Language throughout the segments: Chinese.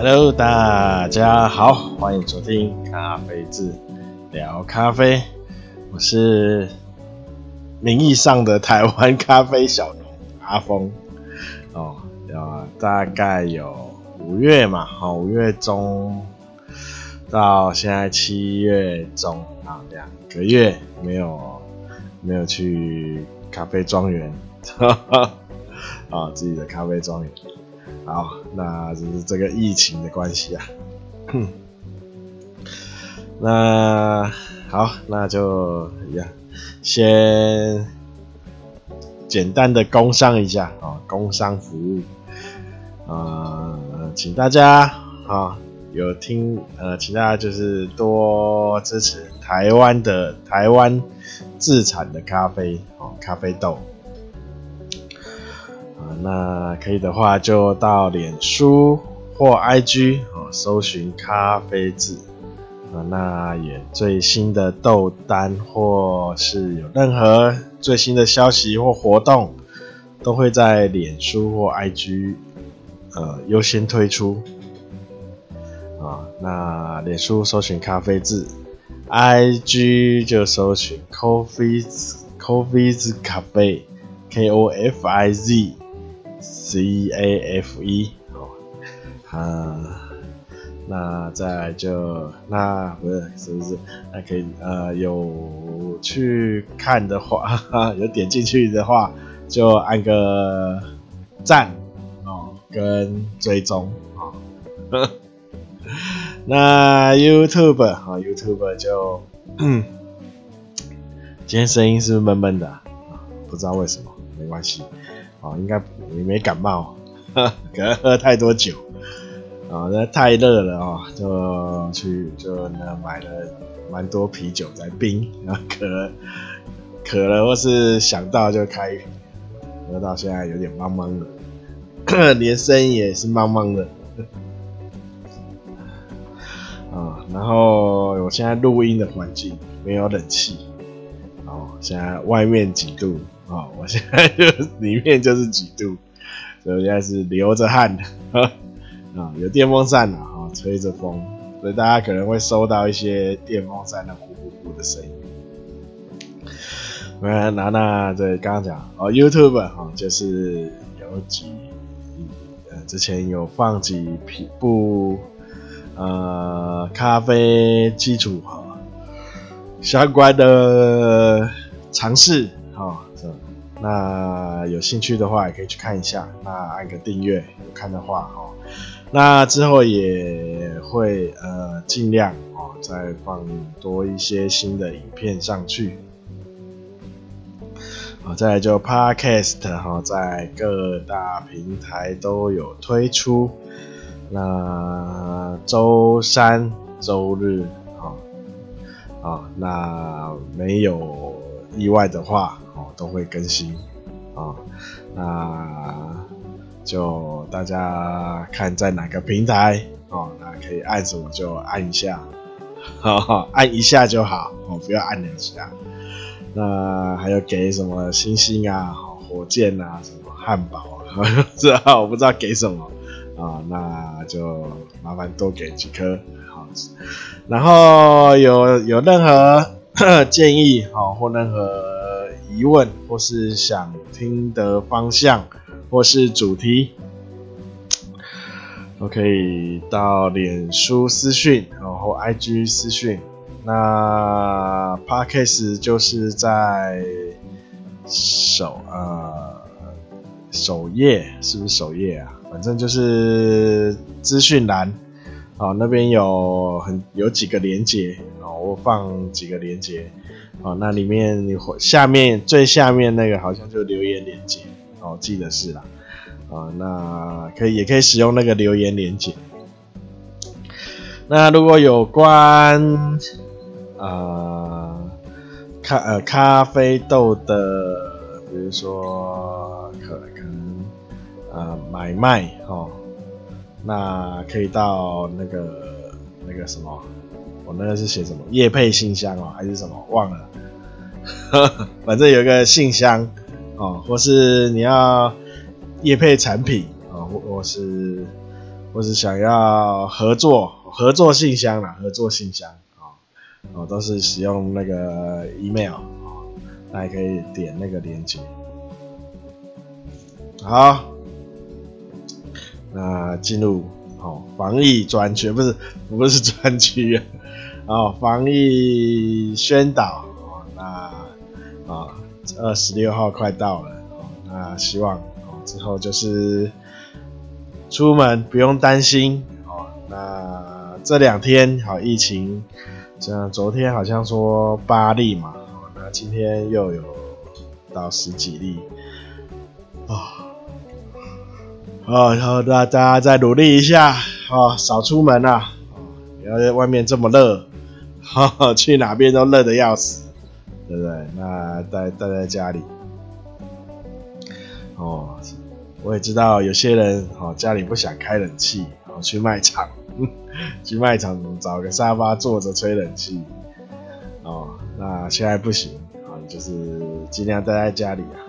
Hello，大家好，欢迎收听咖啡志聊咖啡。我是名义上的台湾咖啡小农阿峰。哦，大概有五月嘛，哦，五月中到现在七月中啊，两个月没有没有去咖啡庄园，啊，自己的咖啡庄园。好，那就是这个疫情的关系啊。哼那好，那就一样，先简单的工商一下啊，工商服务啊、呃，请大家啊有听呃，请大家就是多支持台湾的台湾自产的咖啡哦，咖啡豆。那可以的话，就到脸书或 IG 哦，搜寻咖啡字啊。那也最新的豆单或是有任何最新的消息或活动，都会在脸书或 IG 呃优先推出啊。那脸书搜寻咖啡字，IG 就搜寻 Coffee's Coffee's Cafe K O F I Z。C A F E 哦，啊，那再就那不是是不是？那可以呃有去看的话，哈哈有点进去的话，就按个赞哦，跟追踪啊。那 YouTube 啊、哦、YouTube 就，今天声音是不是闷闷的啊？不知道为什么，没关系。哦，应该你没感冒，可能喝太多酒啊，那太热了啊，就去就那买了蛮多啤酒在冰，然后渴了渴了或是想到就开瓶，喝到现在有点茫茫的，连声音也是茫茫的 啊。然后我现在录音的环境没有冷气，哦，现在外面几度？啊、哦，我现在就 里面就是几度，所以我现在是流着汗的，啊、哦，有电风扇啊，啊、哦，吹着风，所以大家可能会收到一些电风扇的呼呼呼的声音。那那那对，刚刚讲哦，YouTube 哈、哦，就是有几呃，之前有放几部呃咖啡基础哈、哦、相关的尝试哈。那有兴趣的话，也可以去看一下。那按个订阅，有看的话哈。那之后也会呃尽量哦，再放多一些新的影片上去。好，再来就 Podcast 哈，在各大平台都有推出。那周三、周日啊，啊，那没有意外的话。都会更新啊，那就大家看在哪个平台哦，那可以按什么就按一下，按一下就好哦，不要按两下。那还有给什么星星啊、火箭啊、什么汉堡啊，这我不知道给什么啊，那就麻烦多给几颗好。然后有有任何 建议好或任何。疑问或是想听的方向或是主题，都可以到脸书私讯，然后 IG 私讯。那 Podcast 就是在首呃首页，是不是首页啊？反正就是资讯栏啊，那边有很有几个连接，然后我放几个连接。哦，那里面下面最下面那个好像就留言连接哦，记得是啦。哦，那可以也可以使用那个留言连接。那如果有关呃咖呃咖啡豆的，比如说可可能呃买卖哦，那可以到那个那个什么。我那个是写什么业配信箱哦，还是什么忘了？反正有个信箱哦，或是你要业配产品啊，或或是或是想要合作合作信箱啦，合作信箱啊，哦，都是使用那个 email 啊，大家可以点那个链接。好，那进入哦防疫专区，不是不是专区啊，哦 防疫宣导哦，那啊二十六号快到了哦，那希望哦之后就是出门不用担心哦，那这两天好疫情，像昨天好像说八例嘛，哦那今天又有到十几例哦，然后大家再努力一下，哦，少出门啊，不要在外面这么热，哈哈，去哪边都热的要死，对不对？那待待在家里，哦，我也知道有些人哦家里不想开冷气，哦去卖场，去卖场找个沙发坐着吹冷气，哦，那现在不行，啊，就是尽量待在家里啊。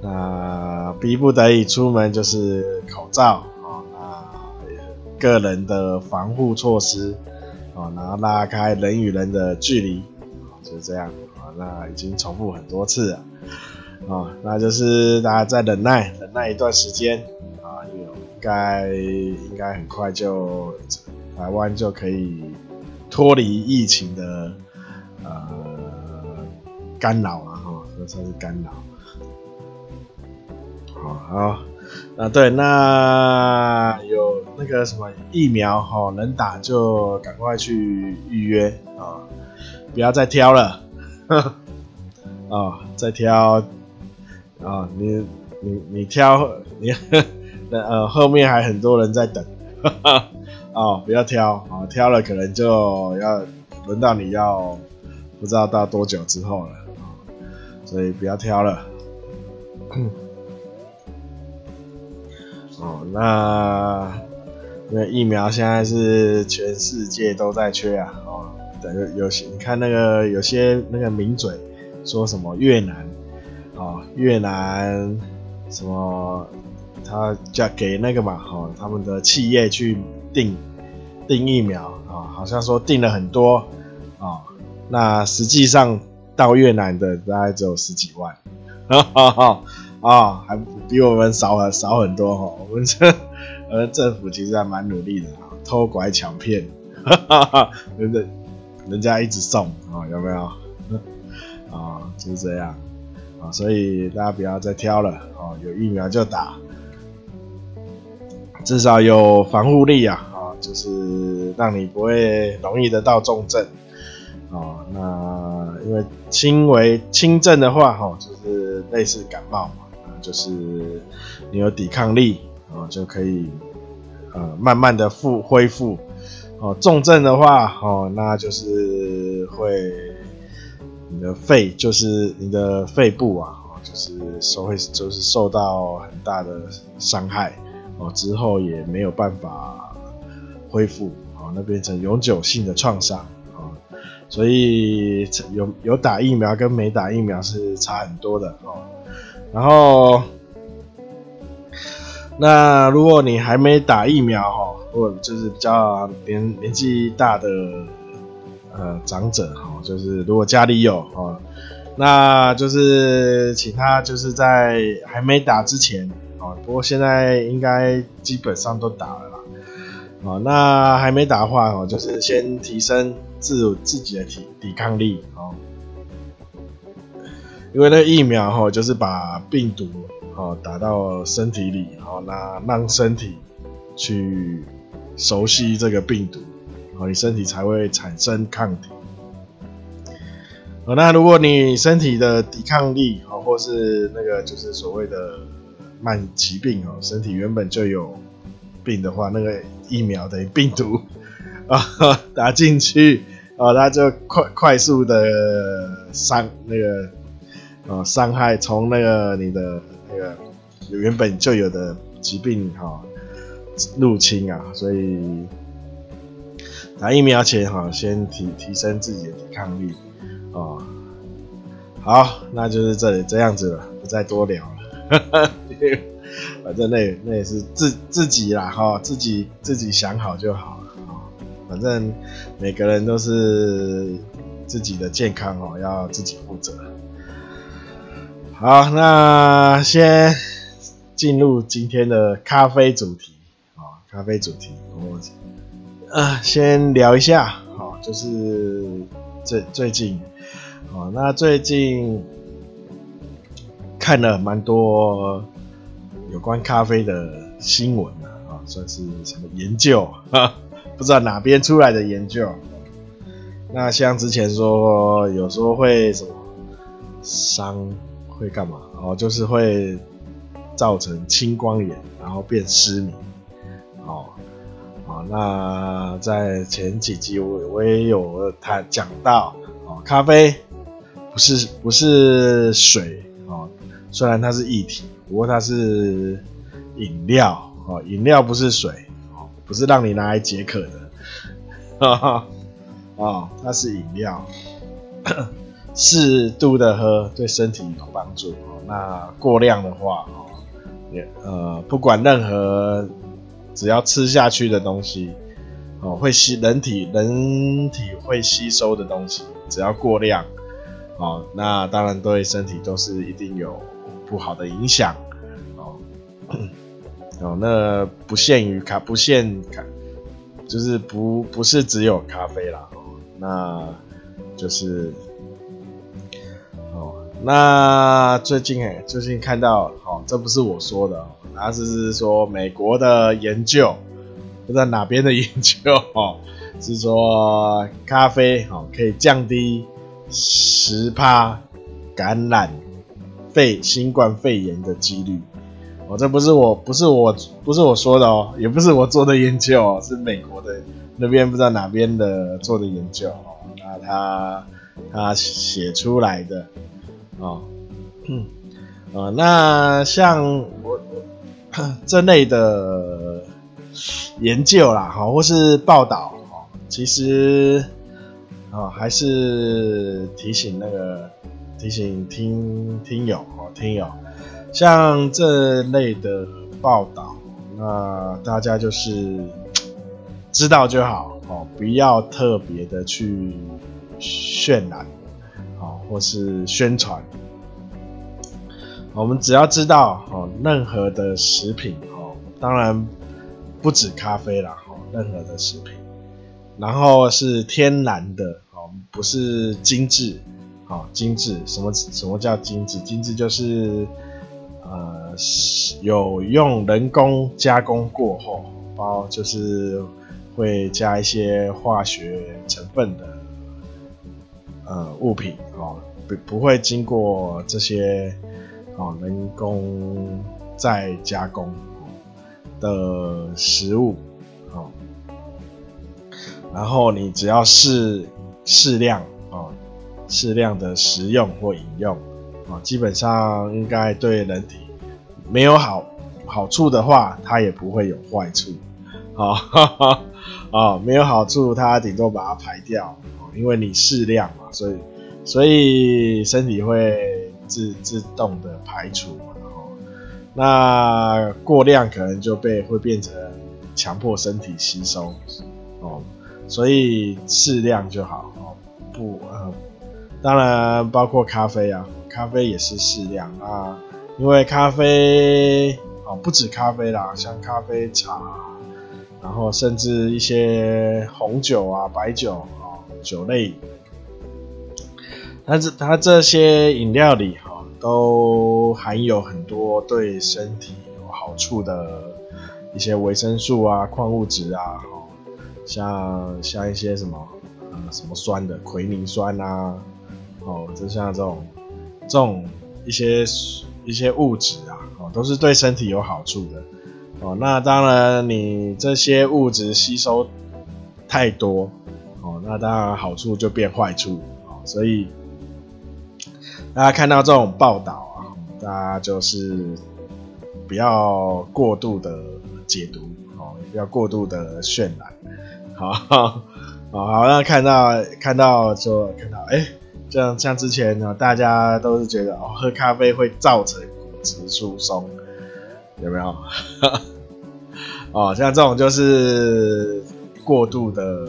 那逼不得已出门就是口罩啊，那个人的防护措施啊，然后拉开人与人的距离啊，就这样啊。那已经重复很多次了啊，那就是大家再忍耐，忍耐一段时间啊，应该应该很快就台湾就可以脱离疫情的呃干扰了哈，这算是干扰。好，啊对，那有那个什么疫苗哈，能打就赶快去预约啊，不要再挑了，啊，再挑啊，你你你挑你 那呃后面还很多人在等，哦，不要挑啊，挑了可能就要轮到你要不知道到多久之后了，所以不要挑了。哦，那那疫苗现在是全世界都在缺啊！哦，等有有些你看那个有些那个名嘴说什么越南，哦越南什么他叫给那个嘛，哦他们的企业去订订疫苗啊，好像说订了很多啊，哦，那实际上到越南的大概只有十几万，哈哈哈。啊、哦，还比我们少很少很多哈。我们这 呃政府其实还蛮努力的，偷拐抢骗，哈哈哈，人家人家一直送啊、哦，有没有？啊、就是这样啊、所以大家不要再挑了哦，有疫苗就打，至少有防护力啊啊、就是让你不会容易得到重症啊、哦。那因为轻微轻症的话哈、哦，就是类似感冒嘛。就是你有抵抗力啊，就可以呃慢慢的复恢复哦。重症的话哦，那就是会你的肺，就是你的肺部啊，就是受会就是受到很大的伤害哦，之后也没有办法恢复哦，那变成永久性的创伤啊。所以有有打疫苗跟没打疫苗是差很多的哦。然后，那如果你还没打疫苗哈，或者就是比较年年纪大的呃长者哈，就是如果家里有哈，那就是请他就是在还没打之前啊，不过现在应该基本上都打了啦，啊，那还没打的话哦，就是先提升自自己的体抵抗力哦。因为那疫苗哈，就是把病毒哈打到身体里，好，那让身体去熟悉这个病毒，好，你身体才会产生抗体。哦那如果你身体的抵抗力，好，或是那个就是所谓的慢疾病哦，身体原本就有病的话，那个疫苗等于病毒啊 打进去，啊，它就快快速的伤那个。啊，伤害从那个你的那个原本就有的疾病哈入侵啊，所以打疫苗前哈，先提提升自己的抵抗力啊。好，那就是这里这样子了，不再多聊了。反正那那也是自自己啦哈，自己自己想好就好了啊。反正每个人都是自己的健康哦，要自己负责。好，那先进入今天的咖啡主题啊，咖啡主题，我呃先聊一下，好，就是最最近，哦，那最近看了蛮多。有关咖啡的新闻啊，啊，算是什么研究啊？不知道哪边出来的研究。那像之前说，有时候会什么伤会干嘛？哦，就是会造成青光眼，然后变失明。哦，好，那在前几集我我也有谈讲到，哦，咖啡不是不是水哦，虽然它是液体。不过它是饮料哦，饮料不是水哦，不是让你拿来解渴的，哈哈，哦，它是饮料，适度的喝对身体有帮助哦。那过量的话哦，也呃，不管任何只要吃下去的东西哦，会吸人体人体会吸收的东西，只要过量哦，那当然对身体都是一定有。不好的影响哦，哦，那不限于咖，不限咖，就是不不是只有咖啡啦，哦，那就是，那最近哎，最近看到哦，这不是我说的哦，那是说美国的研究，不知道哪边的研究哦，是说咖啡哦可以降低十趴感染。肺新冠肺炎的几率，哦，这不是我，不是我，不是我说的哦，也不是我做的研究哦，是美国的那边不知道哪边的做的研究哦，那他他写出来的哦，嗯，呃，那像我这类的研究啦，哈，或是报道，哦，其实啊，还是提醒那个。提醒听听友哦，听友，像这类的报道，那大家就是知道就好哦，不要特别的去渲染，或是宣传。我们只要知道哦，任何的食品哦，当然不止咖啡啦，哦，任何的食品，然后是天然的哦，不是精致。哦，精致，什么什么叫精致？精致就是呃有用人工加工过后，包就是会加一些化学成分的呃物品哦，不不会经过这些哦人工再加工的食物哦，然后你只要适适量哦。适量的食用或饮用，啊，基本上应该对人体没有好好处的话，它也不会有坏处，啊，啊，没有好处，它顶多把它排掉，因为你适量嘛，所以所以身体会自自动的排除嘛，那过量可能就被会变成强迫身体吸收，哦，所以适量就好，哦，不呃。当然，包括咖啡啊，咖啡也是适量啊，因为咖啡哦，不止咖啡啦，像咖啡、茶，然后甚至一些红酒啊、白酒啊、酒类，它这它这些饮料里哈，都含有很多对身体有好处的一些维生素啊、矿物质啊，像像一些什么呃什么酸的奎宁酸啊。哦，就像这种这种一些一些物质啊，哦，都是对身体有好处的。哦，那当然你这些物质吸收太多，那当然好处就变坏处。哦，所以大家看到这种报道啊，大家就是不要过度的解读，哦，也不要过度的渲染。好，好，好，那看到看到就看到，哎。像像之前呢，大家都是觉得哦，喝咖啡会造成骨质疏松，有没有？哦，像这种就是过度的、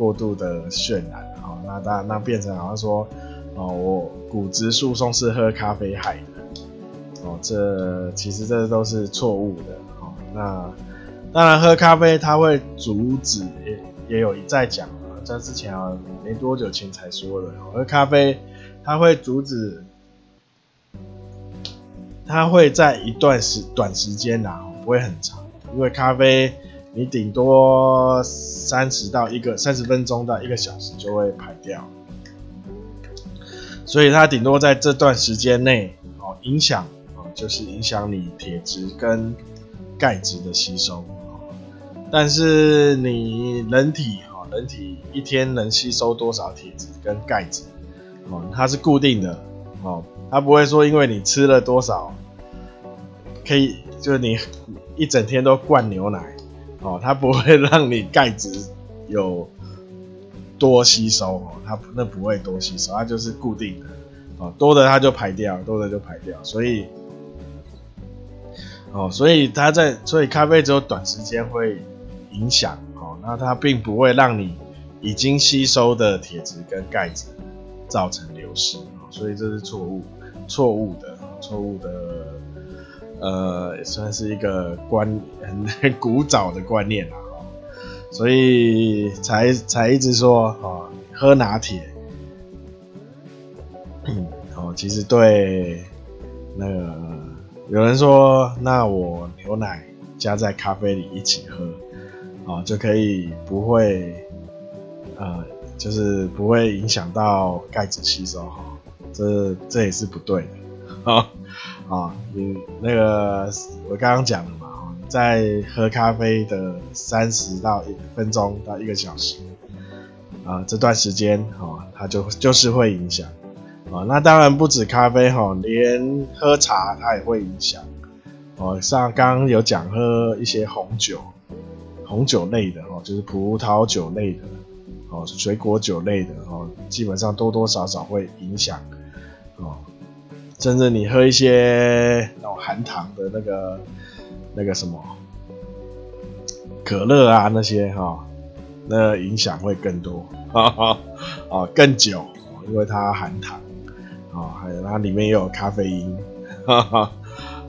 过度的渲染，哦，那当然那变成好像说，哦，我骨质疏松是喝咖啡害的，哦，这其实这都是错误的，哦，那当然喝咖啡它会阻止，也也有一再讲，在之前啊没多久前才说的，喝咖啡它会阻止，它会在一段时短时间啊，不会很长。因为咖啡，你顶多三十到一个三十分钟到一个小时就会排掉，所以它顶多在这段时间内，哦，影响哦，就是影响你铁质跟钙质的吸收。但是你人体哦，人体一天能吸收多少铁质跟钙质，哦，它是固定的，哦，它不会说因为你吃了多少，可以就是你。一整天都灌牛奶，哦，它不会让你钙质有多吸收哦，它那不会多吸收，它就是固定的，哦，多的它就排掉，多的就排掉，所以，哦，所以它在，所以咖啡只有短时间会影响，哦，那它并不会让你已经吸收的铁质跟钙质造成流失，所以这是错误，错误的，错误的。呃，也算是一个观 很古早的观念了，所以才才一直说哦，喝拿铁，哦，其实对那个有人说，那我牛奶加在咖啡里一起喝，哦，就可以不会呃，就是不会影响到钙质吸收哈，这这也是不对的啊。啊，你那个我刚刚讲了嘛，在喝咖啡的三十到一分钟到一个小时，啊，这段时间哦，它就就是会影响，啊，那当然不止咖啡哈，连喝茶它也会影响，哦，像刚刚有讲喝一些红酒，红酒类的哦，就是葡萄酒类的，哦，水果酒类的哦，基本上多多少少会影响，哦。甚至你喝一些那种含糖的那个那个什么可乐啊那些哈、哦，那影响会更多。哈哈啊更久，因为它含糖啊、还有它里面也有咖啡因。哈哈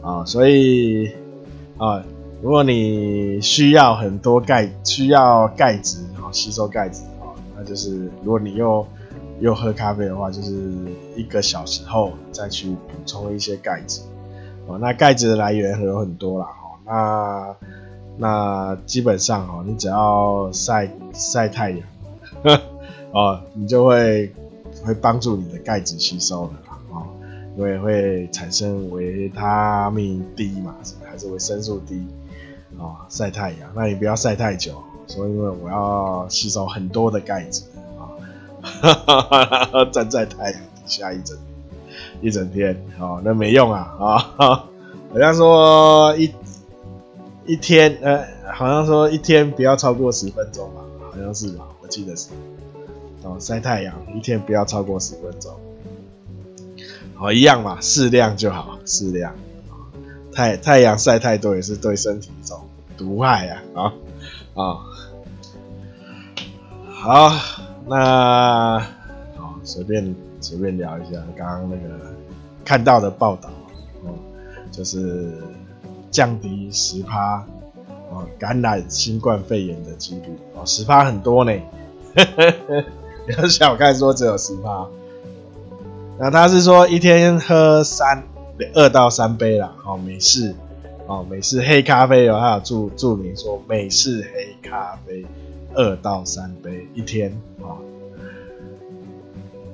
啊，所以啊，如果你需要很多钙，需要钙质啊，吸收钙质啊，那就是如果你又又喝咖啡的话，就是一个小时后再去补充一些钙质哦。那钙质的来源有很多啦，哦，那那基本上哦，你只要晒晒太阳，哦，你就会会帮助你的钙质吸收的啦，哦，因为会产生维他命 D 嘛，还是维生素 D 哦，晒太阳，那你不要晒太久，说因为我要吸收很多的钙质。哈哈哈哈站在太阳底下一整一整天，哦，那没用啊啊！好像说一一天，呃，好像说一天不要超过十分钟吧，好像是吧？我记得是。哦，晒太阳一天不要超过十分钟。好，一样嘛，适量就好，适量。太太阳晒太多也是对身体一种毒害啊！啊啊，好。那好，随便随便聊一下刚刚那个看到的报道哦，就是降低十趴哦感染新冠肺炎的几率哦，十趴很多呢，不要小看说只有十趴。那他是说一天喝三二到三杯啦，哦美式哦美式黑咖啡哦，还有注注明说美式黑咖啡。二到三杯一天，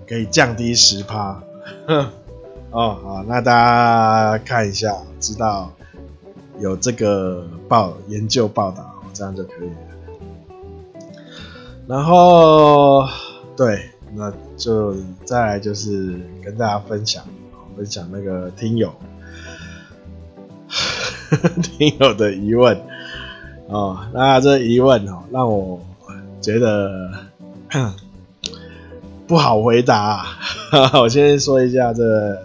可以降低十趴。哦，好，那大家看一下，知道有这个报研究报道，这样就可以了。然后，对，那就再来就是跟大家分享，分享那个听友，听友的疑问。哦，那这疑问哦，让我觉得不好回答啊。我先说一下这，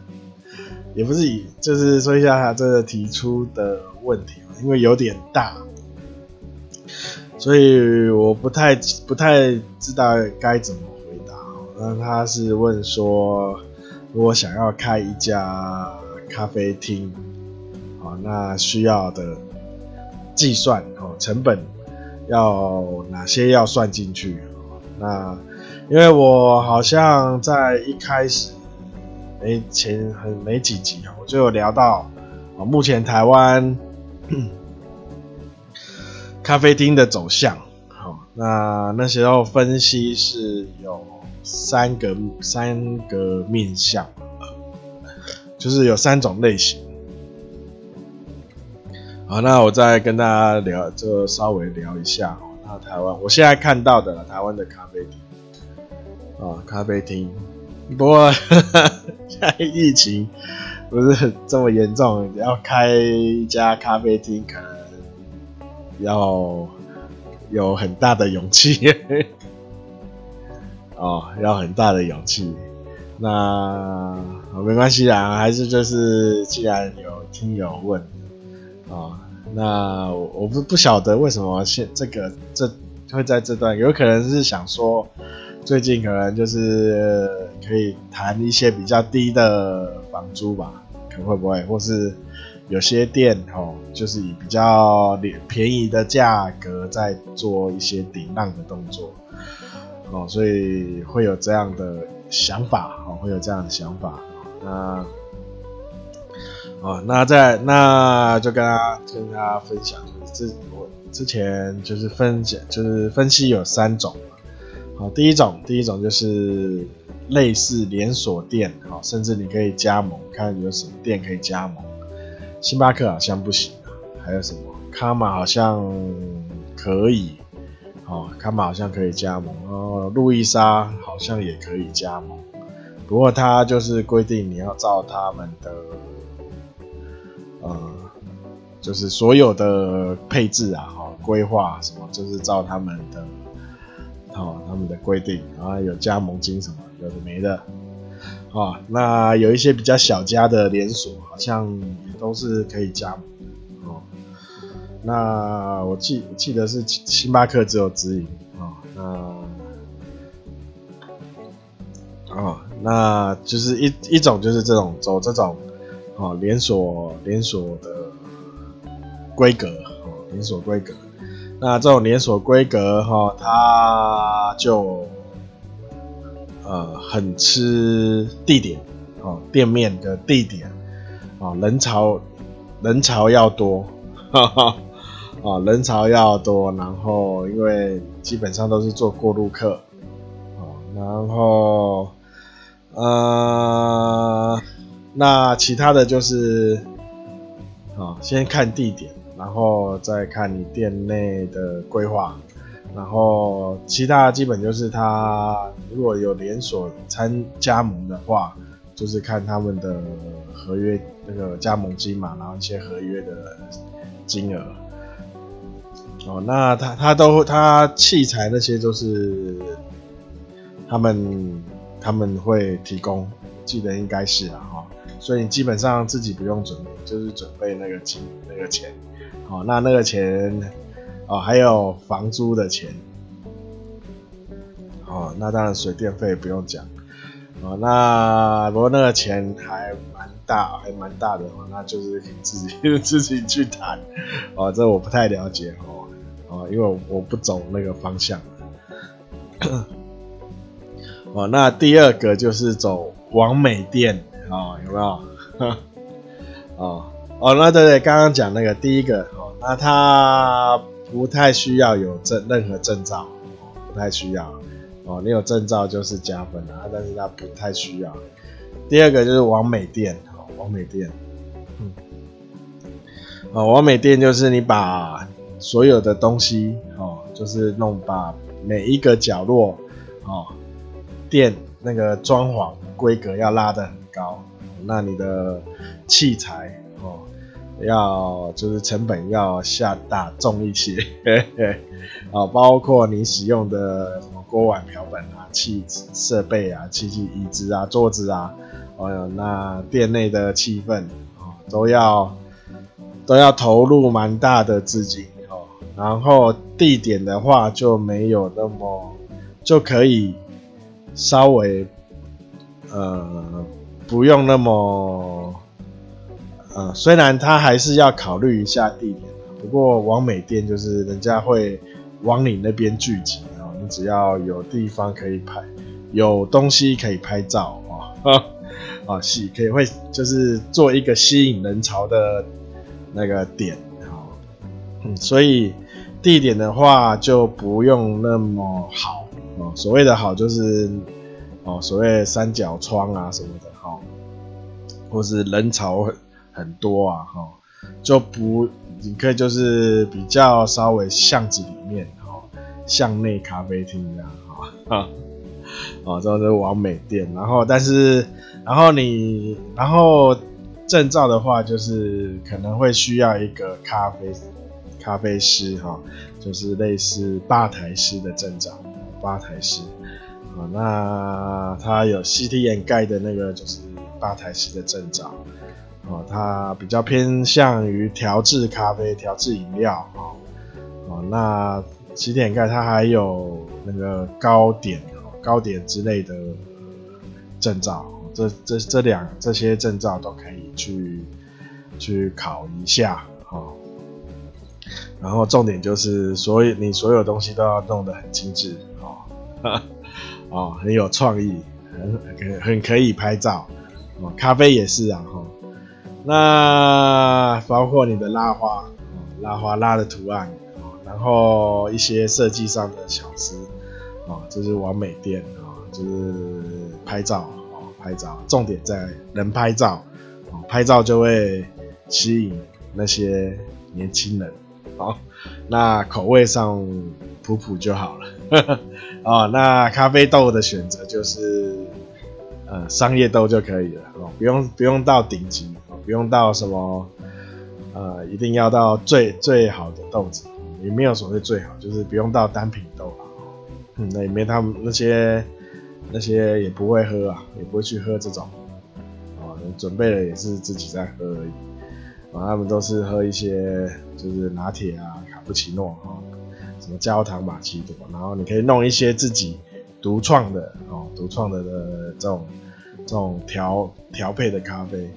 也不是以，就是说一下他这个提出的问题，因为有点大，所以我不太不太知道该怎么回答。那他是问说，如果想要开一家咖啡厅，好，那需要的计算哦成本要哪些要算进去？那因为我好像在一开始。没前很没几集啊我就有聊到啊，目前台湾 咖啡厅的走向，好，那那时候分析是有三个三个面向，就是有三种类型。好，那我再跟大家聊，就稍微聊一下。那台湾我现在看到的台湾的咖啡厅啊，咖啡厅。不过现在疫情不是这么严重，要开一家咖啡厅可能要有很大的勇气哦，要很大的勇气。那没关系啦，还是就是既然有听友问哦，那我我不不晓得为什么现这个这会在这段，有可能是想说。最近可能就是可以谈一些比较低的房租吧，可会不会？或是有些店哦，就是以比较便宜的价格在做一些顶浪的动作哦，所以会有这样的想法哦，会有这样的想法。那哦，那在那就跟大家跟大家分享，就是之我之前就是分解，就是分析有三种。好，第一种，第一种就是类似连锁店，好，甚至你可以加盟，看有什么店可以加盟。星巴克好像不行啊，还有什么？卡玛好像可以，好，卡玛好像可以加盟。哦路易莎好像也可以加盟，不过它就是规定你要照他们的，呃，就是所有的配置啊，哈，规划什么，就是照他们的。哦，他们的规定，啊有加盟金什么，有的没的。啊，那有一些比较小家的连锁，好像也都是可以加盟的。哦，那我记记得是星巴克只有直营。哦，那，哦，那就是一一种就是这种走这种，哦，连锁连锁的规格，哦，连锁规格。那这种连锁规格哈，它就呃很吃地点哦，店面的地点啊，人潮人潮要多，哈哈啊，人潮要多，然后因为基本上都是做过路客，啊然后呃，那其他的就是啊，先看地点。然后再看你店内的规划，然后其他基本就是他如果有连锁参加盟的话，就是看他们的合约那个加盟金嘛，然后一些合约的金额。哦，那他他都他器材那些都是他们他们会提供，记得应该是啊哈，所以你基本上自己不用准备，就是准备那个金那个钱。哦，那那个钱，哦，还有房租的钱，哦，那当然水电费不用讲，哦，那不过那个钱还蛮大，还蛮大的哦，那就是你自己 自己去谈，哦，这我不太了解哦，哦，因为我，不走那个方向，哦，那第二个就是走网美店，哦，有没有？哦。哦，那对对，刚刚讲那个第一个，哦，那他不太需要有证任何证照，不太需要，哦，你有证照就是加分啊，但是他不太需要。第二个就是网美店，哦，美店，嗯，哦，网美店就是你把所有的东西，哦，就是弄把每一个角落，哦，店那个装潢规格要拉得很高，那你的器材哦。要就是成本要下大重一些，啊，包括你使用的什么锅碗瓢盆啊、器设备啊、器具、椅子啊、桌子啊，还有那店内的气氛啊，都要都要投入蛮大的资金哦。然后地点的话就没有那么就可以稍微呃不用那么。呃，虽然他还是要考虑一下地点，不过往美店就是人家会往你那边聚集啊，你只要有地方可以拍，有东西可以拍照啊，啊，吸可以会就是做一个吸引人潮的那个点啊，嗯，所以地点的话就不用那么好哦，所谓的好就是哦，所谓三角窗啊什么的哈，或是人潮。很多啊，哈，就不，你可以就是比较稍微巷子里面，哈，巷内咖啡厅这样，哈，哦，这是完美店，然后但是，然后你，然后证照的话，就是可能会需要一个咖啡咖啡师，哈，就是类似吧台师的证照，吧台师，啊，那他有 CT and Guide 的那个就是吧台师的证照。哦，它比较偏向于调制咖啡、调制饮料，哦，哦，那起点盖它还有那个糕点、糕点之类的证照，这这这两这些证照都可以去去考一下，哦，然后重点就是，所以你所有东西都要弄得很精致，哦，哦，很有创意，很很可以拍照，哦，咖啡也是啊，哈。那包括你的拉花，拉花拉的图案，然后一些设计上的巧思，啊，这是完美店啊，就是拍照，啊拍照，重点在能拍照，啊拍照就会吸引那些年轻人，好，那口味上普普就好了，啊，那咖啡豆的选择就是，呃，商业豆就可以了，哦，不用不用到顶级。不用到什么，呃，一定要到最最好的豆子，也没有所谓最好，就是不用到单品豆了。那里面他们那些那些也不会喝啊，也不会去喝这种，啊，准备了也是自己在喝而已。啊，他们都是喝一些就是拿铁啊、卡布奇诺啊，什么焦糖玛奇朵，然后你可以弄一些自己独创的哦，独创的的这种这种调调配的咖啡。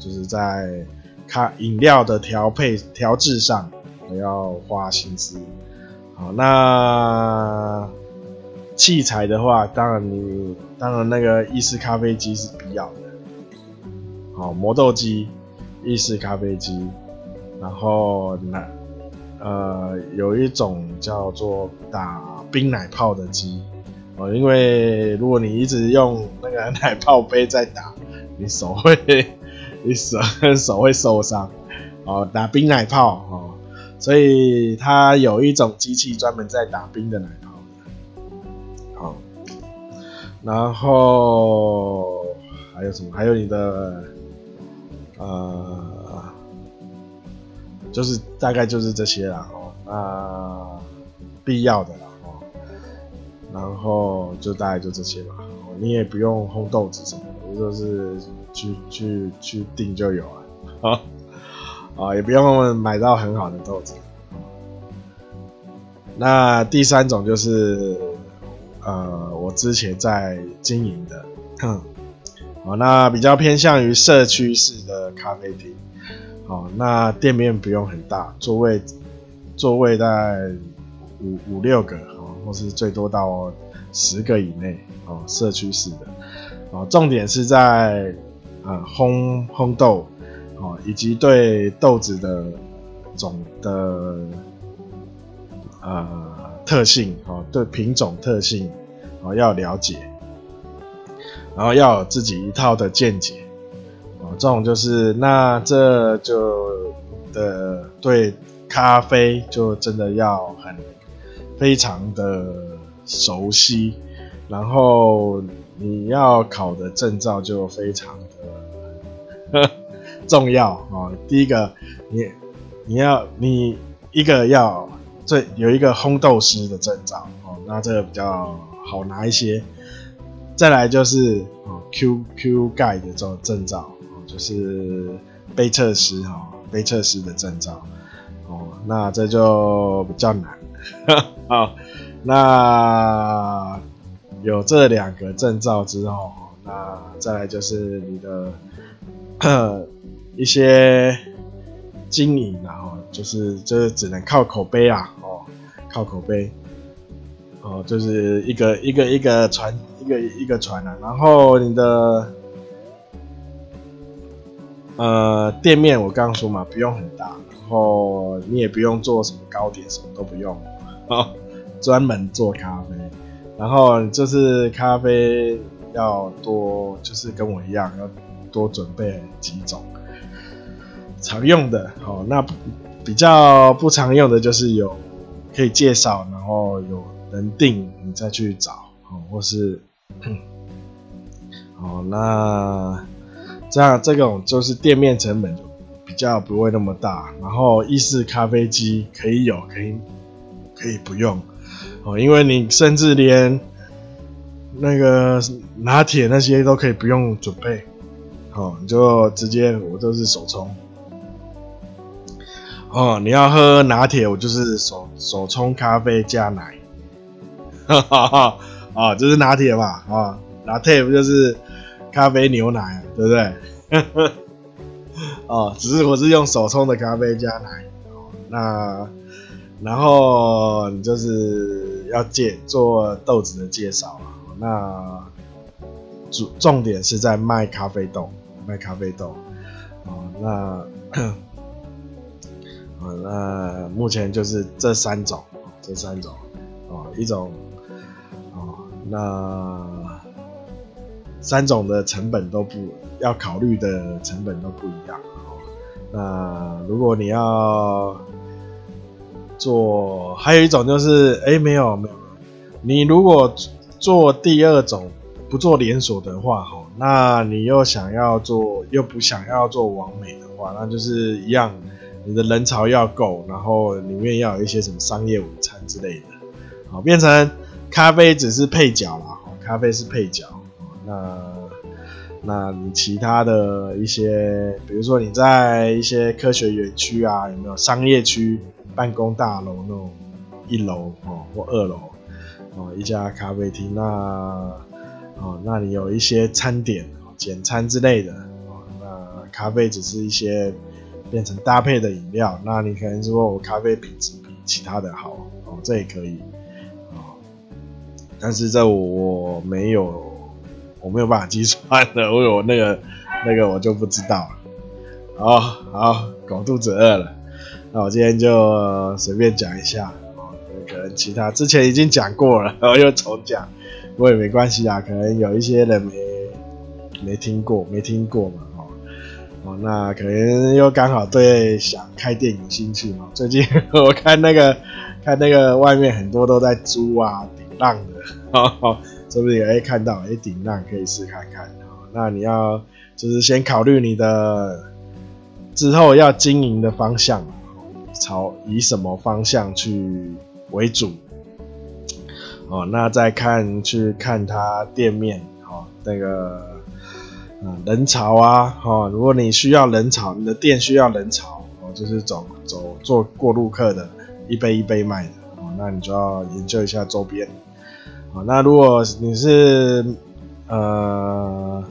就是在咖饮料的调配调制上，我要花心思。好，那器材的话，当然你当然那个意式咖啡机是必要的。好，磨豆机、意式咖啡机，然后那呃有一种叫做打冰奶泡的机哦，因为如果你一直用那个 奶泡杯在打，你手会。你手手会受伤哦，打冰奶泡哦，所以它有一种机器专门在打冰的奶泡，好，然后还有什么？还有你的呃，就是大概就是这些啦哦，那必要的啦哦，然后就大概就这些吧，你也不用烘豆子什么就是。去去去订就有了，啊啊，也不用买到很好的豆子。那第三种就是，呃，我之前在经营的，哼，哦，那比较偏向于社区式的咖啡厅，哦，那店面不用很大，座位座位在五五六个，哦，或是最多到十个以内，哦，社区式的，哦，重点是在。啊，烘烘豆，哦，以及对豆子的种的呃特性，哦，对品种特性，哦要了解，然后要有自己一套的见解，哦，这种就是那这就的对咖啡就真的要很非常的熟悉，然后你要考的证照就非常的。重要哦。第一个，你你要你一个要最有一个烘豆师的证照哦，那这个比较好拿一些。再来就是哦，Q Q 钙的这种证照哦，就是杯测师哈，杯测师的证照哦，那这就比较难。好，那有这两个证照之后，那再来就是你的一些经营，然后就是就是只能靠口碑啊，哦，靠口碑，哦，就是一个一个一个传一个一个传啊，然后你的呃店面我刚刚说嘛，不用很大，然后你也不用做什么糕点，什么都不用，哦，专门做咖啡，然后就是咖啡要多，就是跟我一样要多准备几种常用的，哦，那比较不常用的就是有可以介绍，然后有人订你再去找，哦，或是。哦，那这样这种就是店面成本就比较不会那么大，然后意式咖啡机可以有，可以可以不用哦，因为你甚至连那个拿铁那些都可以不用准备，哦，你就直接我都是手冲。哦，你要喝拿铁，我就是手手冲咖啡加奶，哈哈哈。啊、哦，就是拿铁嘛，啊、哦，拿铁不就是咖啡牛奶，对不对？哦，只是我是用手冲的咖啡加奶，哦，那然后你就是要介做豆子的介绍啊，那主重点是在卖咖啡豆，卖咖啡豆，哦，那，哦，那目前就是这三种，这三种，哦，一种。那三种的成本都不要考虑的成本都不一样。那如果你要做，还有一种就是，哎、欸，没有没有，你如果做第二种不做连锁的话，哈，那你又想要做，又不想要做完美的话，那就是一样，你的人潮要够，然后里面要有一些什么商业午餐之类的，好，变成。咖啡只是配角啦，咖啡是配角。那，那你其他的一些，比如说你在一些科学园区啊，有没有商业区、办公大楼那种一楼哦或二楼哦一家咖啡厅，那哦那里有一些餐点、简餐之类的哦，那咖啡只是一些变成搭配的饮料，那你可能说我咖啡品质比其他的好哦，这也可以哦。但是这我，我没有，我没有办法计算的，我有那个那个我就不知道了。好好，狗肚子饿了，那我今天就随便讲一下哦，可能其他之前已经讲过了，然后又重讲，不过也没关系啊，可能有一些人没没听过，没听过嘛，哦哦，那可能又刚好对想开电影兴趣嘛。最近 我看那个看那个外面很多都在租啊顶。浪的，好好，是不定也会看到？哎，顶浪可以试看看。那你要就是先考虑你的之后要经营的方向，朝以什么方向去为主？哦，那再看去看他店面，哦，那个人潮啊，哦，如果你需要人潮，你的店需要人潮，哦，就是走走做过路客的，一杯一杯卖的，哦，那你就要研究一下周边。好，那如果你是呃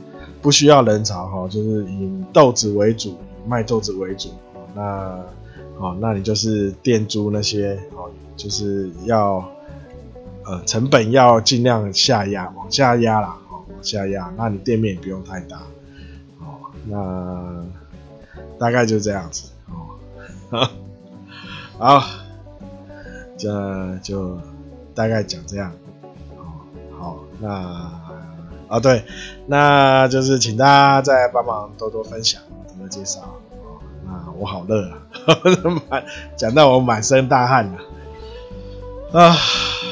不需要人潮哈，就是以豆子为主，卖豆子为主，那哦，那你就是店租那些哦，就是要呃成本要尽量下压，往下压啦，哦，往下压，那你店面也不用太大，哦，那大概就这样子哦，好，这就大概讲这样。哦好，那啊对，那就是请大家再帮忙多多分享，多多介绍。我好热啊，满 讲到我满身大汗了。啊，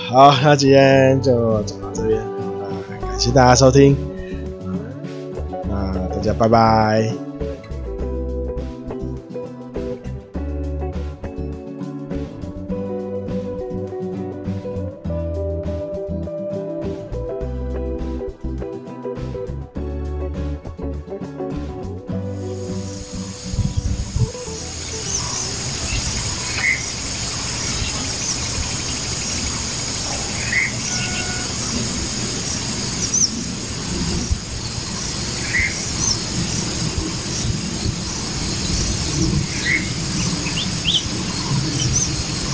好，那今天就讲到这边，啊，感谢大家收听，那大家拜拜。